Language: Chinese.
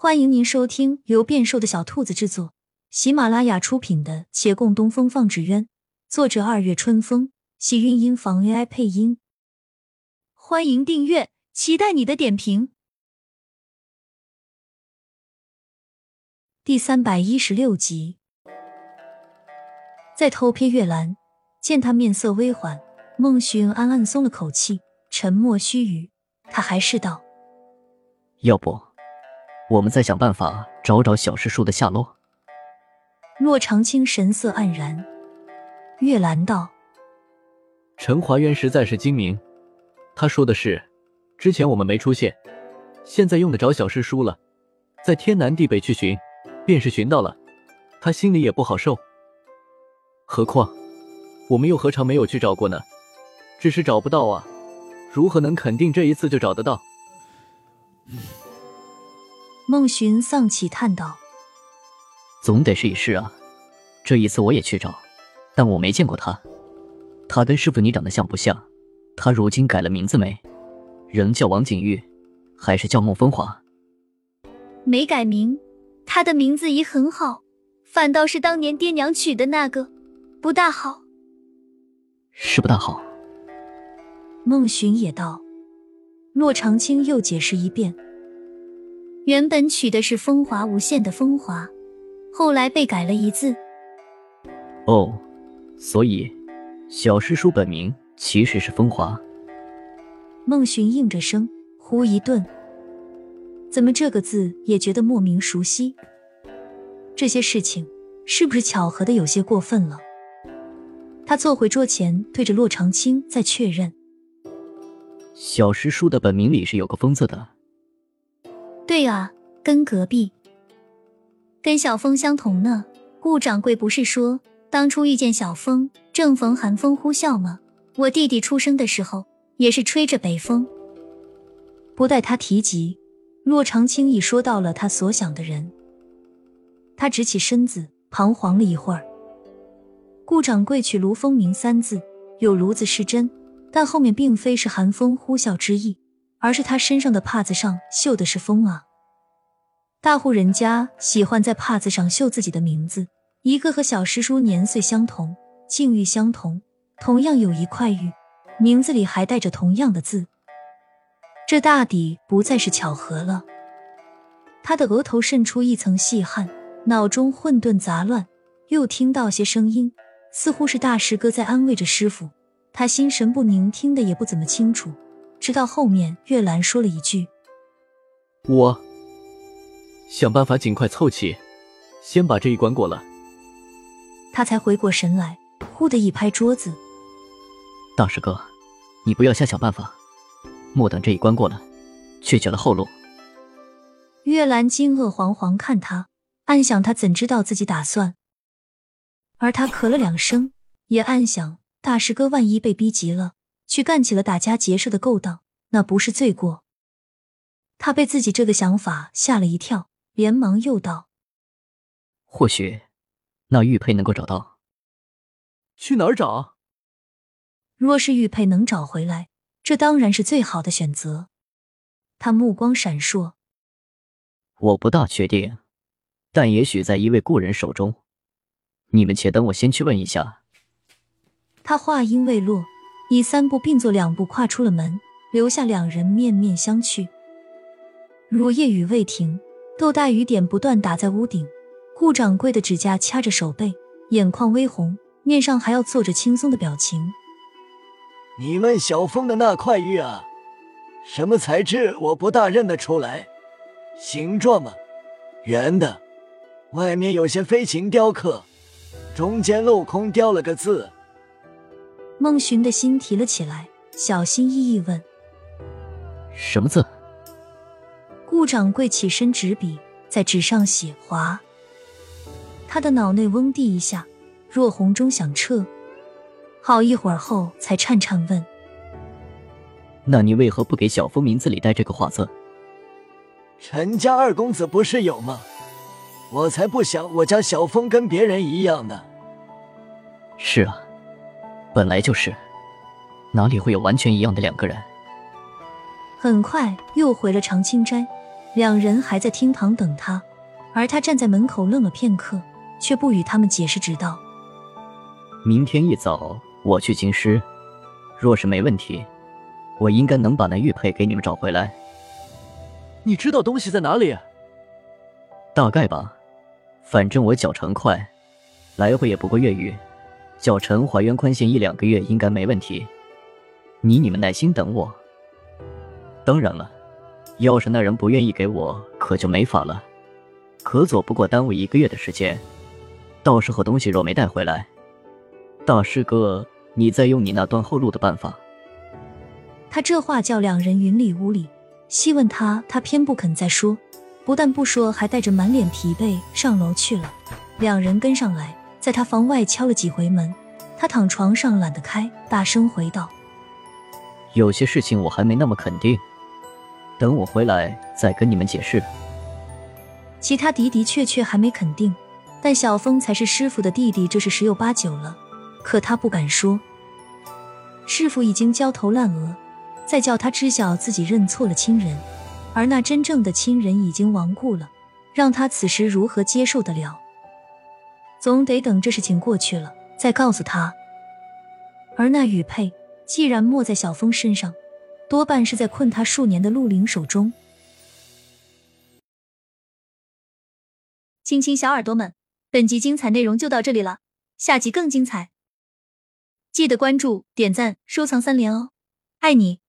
欢迎您收听由变瘦的小兔子制作、喜马拉雅出品的《且共东风放纸鸢》，作者二月春风，喜韵音房 AI 配音。欢迎订阅，期待你的点评。第三百一十六集，在偷瞥月兰，见他面色微缓，孟寻暗暗松了口气，沉默须臾，他还是道：“要不。”我们再想办法找找小师叔的下落。洛长青神色黯然，月兰道：“陈华渊实在是精明，他说的是，之前我们没出现，现在用得着小师叔了，在天南地北去寻，便是寻到了，他心里也不好受。何况我们又何尝没有去找过呢？只是找不到啊，如何能肯定这一次就找得到？”孟寻丧气叹道：“总得试一试啊！这一次我也去找，但我没见过他。他跟师傅你长得像不像？他如今改了名字没？仍叫王景玉，还是叫孟风华？没改名，他的名字已很好，反倒是当年爹娘取的那个不大好。是不大好。”孟寻也道。骆长青又解释一遍。原本取的是风华无限的风华，后来被改了一字。哦，所以小师叔本名其实是风华。孟寻应着声，忽一顿，怎么这个字也觉得莫名熟悉？这些事情是不是巧合的有些过分了？他坐回桌前，对着洛长青再确认：小师叔的本名里是有个风字的。对啊，跟隔壁，跟小风相同呢。顾掌柜不是说当初遇见小风，正逢寒风呼啸吗？我弟弟出生的时候也是吹着北风。不待他提及，骆长青已说到了他所想的人。他直起身子，彷徨了一会儿。顾掌柜取卢风鸣三字，有炉子是真，但后面并非是寒风呼啸之意。而是他身上的帕子上绣的是风啊！大户人家喜欢在帕子上绣自己的名字，一个和小师叔年岁相同，境遇相同，同样有一块玉，名字里还带着同样的字，这大抵不再是巧合了。他的额头渗出一层细汗，脑中混沌杂乱，又听到些声音，似乎是大师哥在安慰着师傅，他心神不宁，听得也不怎么清楚。直到后面，月兰说了一句：“我想办法尽快凑齐，先把这一关过了。”他才回过神来，忽的一拍桌子：“大师哥，你不要瞎想办法，莫等这一关过了，却绝了后路。”月兰惊愕惶惶看他，暗想他怎知道自己打算？而他咳了两声，也暗想大师哥万一被逼急了。去干起了打家劫舍的勾当，那不是罪过。他被自己这个想法吓了一跳，连忙又道：“或许那玉佩能够找到，去哪儿找？若是玉佩能找回来，这当然是最好的选择。”他目光闪烁：“我不大确定，但也许在一位故人手中。你们且等我先去问一下。”他话音未落。已三步并作两步跨出了门，留下两人面面相觑。如夜雨未停，豆大雨点不断打在屋顶。顾掌柜的指甲掐着手背，眼眶微红，面上还要做着轻松的表情。你问小峰的那块玉啊，什么材质？我不大认得出来。形状嘛，圆的，外面有些飞禽雕刻，中间镂空雕了个字。孟寻的心提了起来，小心翼翼问：“什么字？”顾掌柜起身执笔在纸上写划，他的脑内嗡地一下，若洪钟响彻，好一会儿后才颤颤问：“那你为何不给小峰名字里带这个画字？”陈家二公子不是有吗？我才不想我家小峰跟别人一样呢。是啊。本来就是，哪里会有完全一样的两个人？很快又回了长青斋，两人还在厅堂等他，而他站在门口愣了片刻，却不与他们解释，直道：“明天一早我去京师，若是没问题，我应该能把那玉佩给你们找回来。你知道东西在哪里？大概吧，反正我脚程快，来回也不过月余，脚程怀渊宽限一两个月应该没问题。你你们耐心等我。当然了。”要是那人不愿意给我，可就没法了。可左不过耽误一个月的时间，到时候东西若没带回来，大师哥，你再用你那断后路的办法。他这话叫两人云里雾里，细问他，他偏不肯再说，不但不说，还带着满脸疲惫上楼去了。两人跟上来，在他房外敲了几回门，他躺床上懒得开，大声回道：“有些事情我还没那么肯定。”等我回来再跟你们解释。其他的的确确还没肯定，但小峰才是师傅的弟弟，这是十有八九了。可他不敢说，师傅已经焦头烂额，再叫他知晓自己认错了亲人，而那真正的亲人已经亡故了，让他此时如何接受得了？总得等这事情过去了再告诉他。而那玉佩既然没在小峰身上。多半是在困他数年的陆凌手中。亲亲小耳朵们，本集精彩内容就到这里了，下集更精彩，记得关注、点赞、收藏三连哦，爱你！